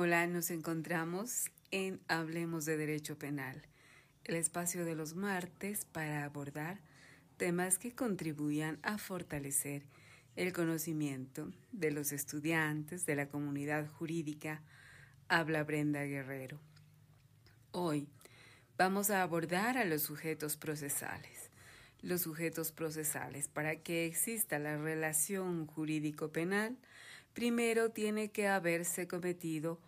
Hola, nos encontramos en Hablemos de Derecho Penal, el espacio de los martes para abordar temas que contribuyan a fortalecer el conocimiento de los estudiantes de la comunidad jurídica. Habla Brenda Guerrero. Hoy vamos a abordar a los sujetos procesales. Los sujetos procesales, para que exista la relación jurídico-penal, primero tiene que haberse cometido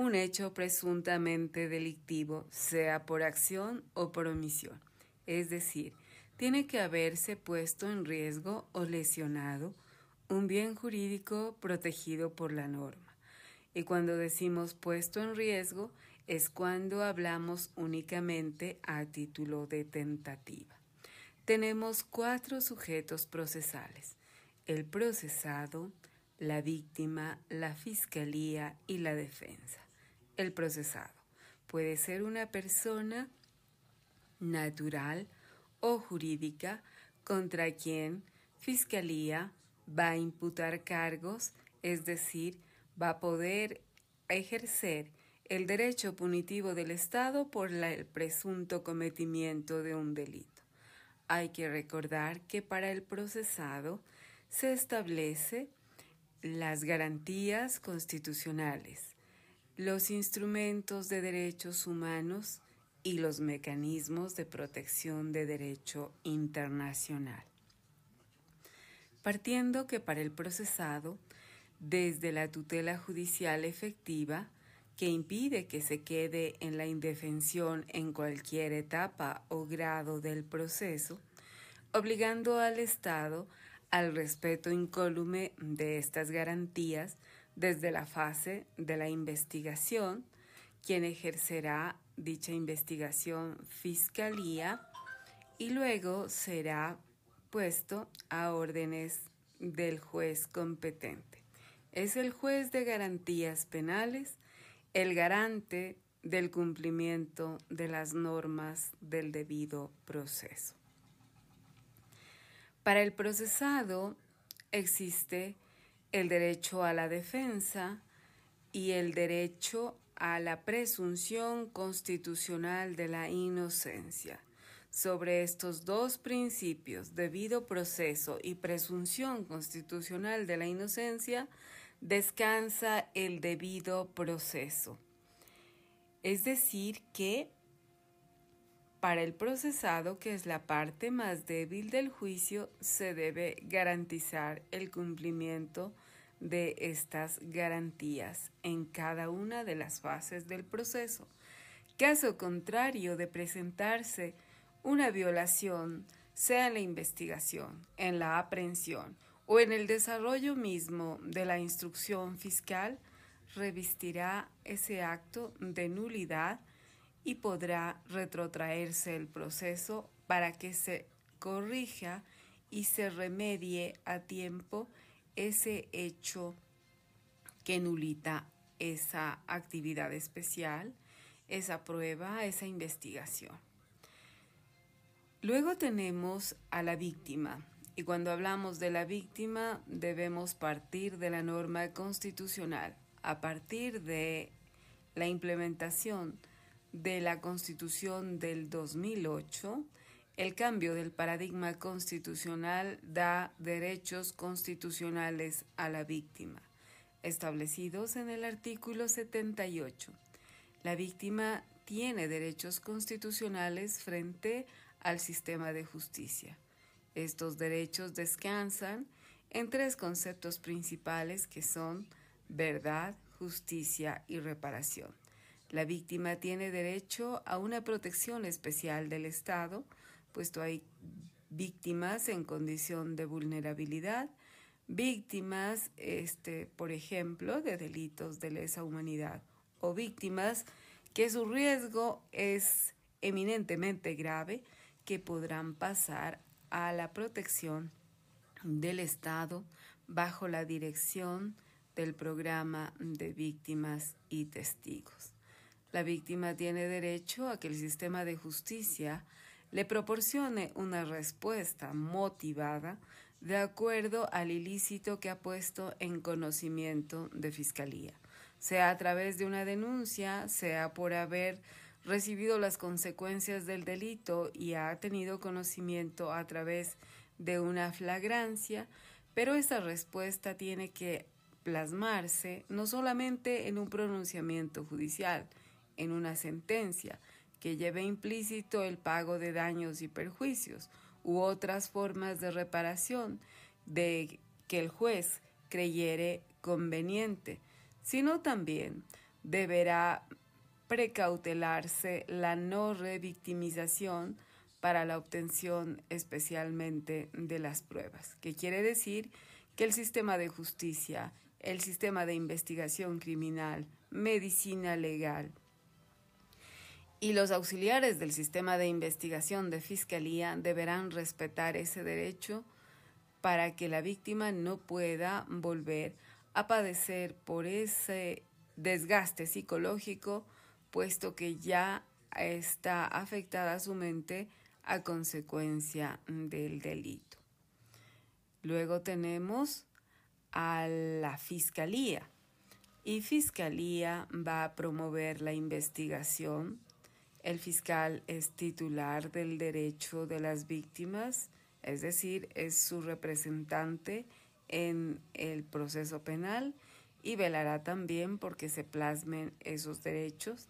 un hecho presuntamente delictivo, sea por acción o por omisión. Es decir, tiene que haberse puesto en riesgo o lesionado un bien jurídico protegido por la norma. Y cuando decimos puesto en riesgo es cuando hablamos únicamente a título de tentativa. Tenemos cuatro sujetos procesales. El procesado, la víctima, la fiscalía y la defensa. El procesado puede ser una persona natural o jurídica contra quien fiscalía va a imputar cargos, es decir, va a poder ejercer el derecho punitivo del Estado por el presunto cometimiento de un delito. Hay que recordar que para el procesado se establece las garantías constitucionales, los instrumentos de derechos humanos y los mecanismos de protección de derecho internacional. Partiendo que para el procesado, desde la tutela judicial efectiva, que impide que se quede en la indefensión en cualquier etapa o grado del proceso, obligando al Estado al respeto incólume de estas garantías desde la fase de la investigación, quien ejercerá dicha investigación fiscalía y luego será puesto a órdenes del juez competente. Es el juez de garantías penales el garante del cumplimiento de las normas del debido proceso. Para el procesado existe el derecho a la defensa y el derecho a la presunción constitucional de la inocencia. Sobre estos dos principios, debido proceso y presunción constitucional de la inocencia, descansa el debido proceso. Es decir, que para el procesado, que es la parte más débil del juicio, se debe garantizar el cumplimiento de estas garantías en cada una de las fases del proceso. Caso contrario de presentarse una violación, sea en la investigación, en la aprehensión o en el desarrollo mismo de la instrucción fiscal, revestirá ese acto de nulidad y podrá retrotraerse el proceso para que se corrija y se remedie a tiempo ese hecho que nulita esa actividad especial, esa prueba, esa investigación. Luego tenemos a la víctima y cuando hablamos de la víctima debemos partir de la norma constitucional. A partir de la implementación de la Constitución del 2008, el cambio del paradigma constitucional da derechos constitucionales a la víctima, establecidos en el artículo 78. La víctima tiene derechos constitucionales frente al sistema de justicia. Estos derechos descansan en tres conceptos principales que son verdad, justicia y reparación. La víctima tiene derecho a una protección especial del Estado, puesto hay víctimas en condición de vulnerabilidad, víctimas, este, por ejemplo, de delitos de lesa humanidad, o víctimas que su riesgo es eminentemente grave, que podrán pasar a la protección del Estado bajo la dirección del programa de víctimas y testigos. La víctima tiene derecho a que el sistema de justicia le proporcione una respuesta motivada de acuerdo al ilícito que ha puesto en conocimiento de Fiscalía. sea a través de una denuncia, sea por haber recibido las consecuencias del delito y ha tenido conocimiento a través de una flagrancia, pero esa respuesta tiene que plasmarse no solamente en un pronunciamiento judicial, en una sentencia, que lleve implícito el pago de daños y perjuicios u otras formas de reparación de que el juez creyere conveniente, sino también deberá precautelarse la no revictimización para la obtención especialmente de las pruebas, que quiere decir que el sistema de justicia, el sistema de investigación criminal, medicina legal y los auxiliares del sistema de investigación de fiscalía deberán respetar ese derecho para que la víctima no pueda volver a padecer por ese desgaste psicológico, puesto que ya está afectada su mente a consecuencia del delito. Luego tenemos a la fiscalía y fiscalía va a promover la investigación. El fiscal es titular del derecho de las víctimas, es decir, es su representante en el proceso penal y velará también porque se plasmen esos derechos.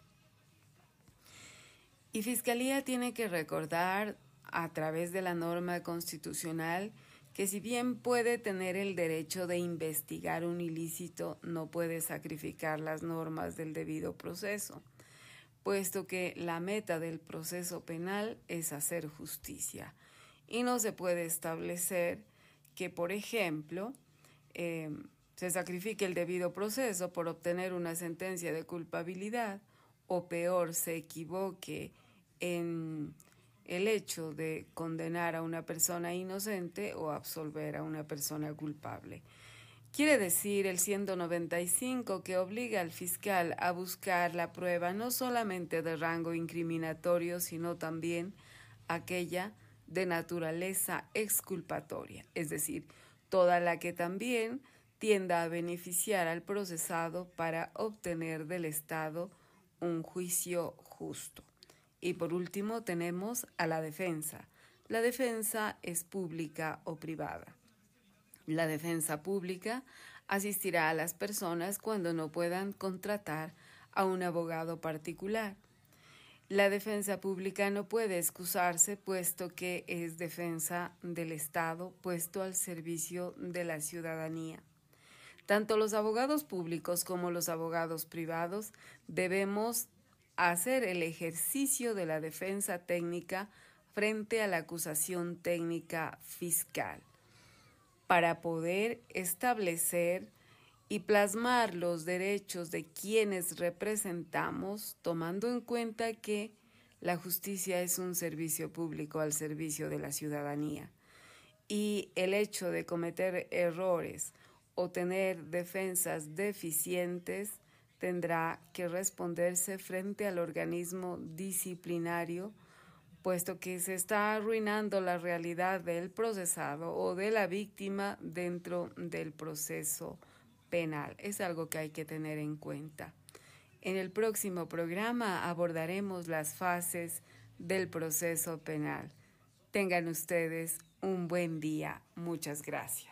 Y Fiscalía tiene que recordar a través de la norma constitucional que si bien puede tener el derecho de investigar un ilícito, no puede sacrificar las normas del debido proceso, puesto que la meta del proceso penal es hacer justicia y no se puede establecer que, por ejemplo, em, se sacrifique el debido proceso por obtener una sentencia de culpabilidad o peor se equivoque en el hecho de condenar a una persona inocente o absolver a una persona culpable. Quiere decir el 195 que obliga al fiscal a buscar la prueba no solamente de rango incriminatorio, sino también aquella de naturaleza exculpatoria, es decir, toda la que también tienda a beneficiar al procesado para obtener del Estado un juicio justo. Y por último tenemos a la defensa. La defensa es pública o privada. La defensa pública asistirá a las personas cuando no puedan contratar a un abogado particular la defensa pública no puede excusarse puesto que es defensa del Estado puesto al servicio de la ciudadanía. Tanto los abogados públicos como los abogados privados debemos hacer el ejercicio de la defensa técnica frente a la acusación técnica fiscal para poder establecer y plasmar los derechos de quienes representamos, tomando en cuenta que la justicia es un servicio público al servicio de la ciudadanía. Y el hecho de cometer errores o tener defensas deficientes tendrá que responderse frente al organismo disciplinario, puesto que se está arruinando la realidad del procesado o de la víctima dentro del proceso penal. Es algo que hay que tener en cuenta. En el próximo programa abordaremos las fases del proceso penal. Tengan ustedes un buen día. Muchas gracias.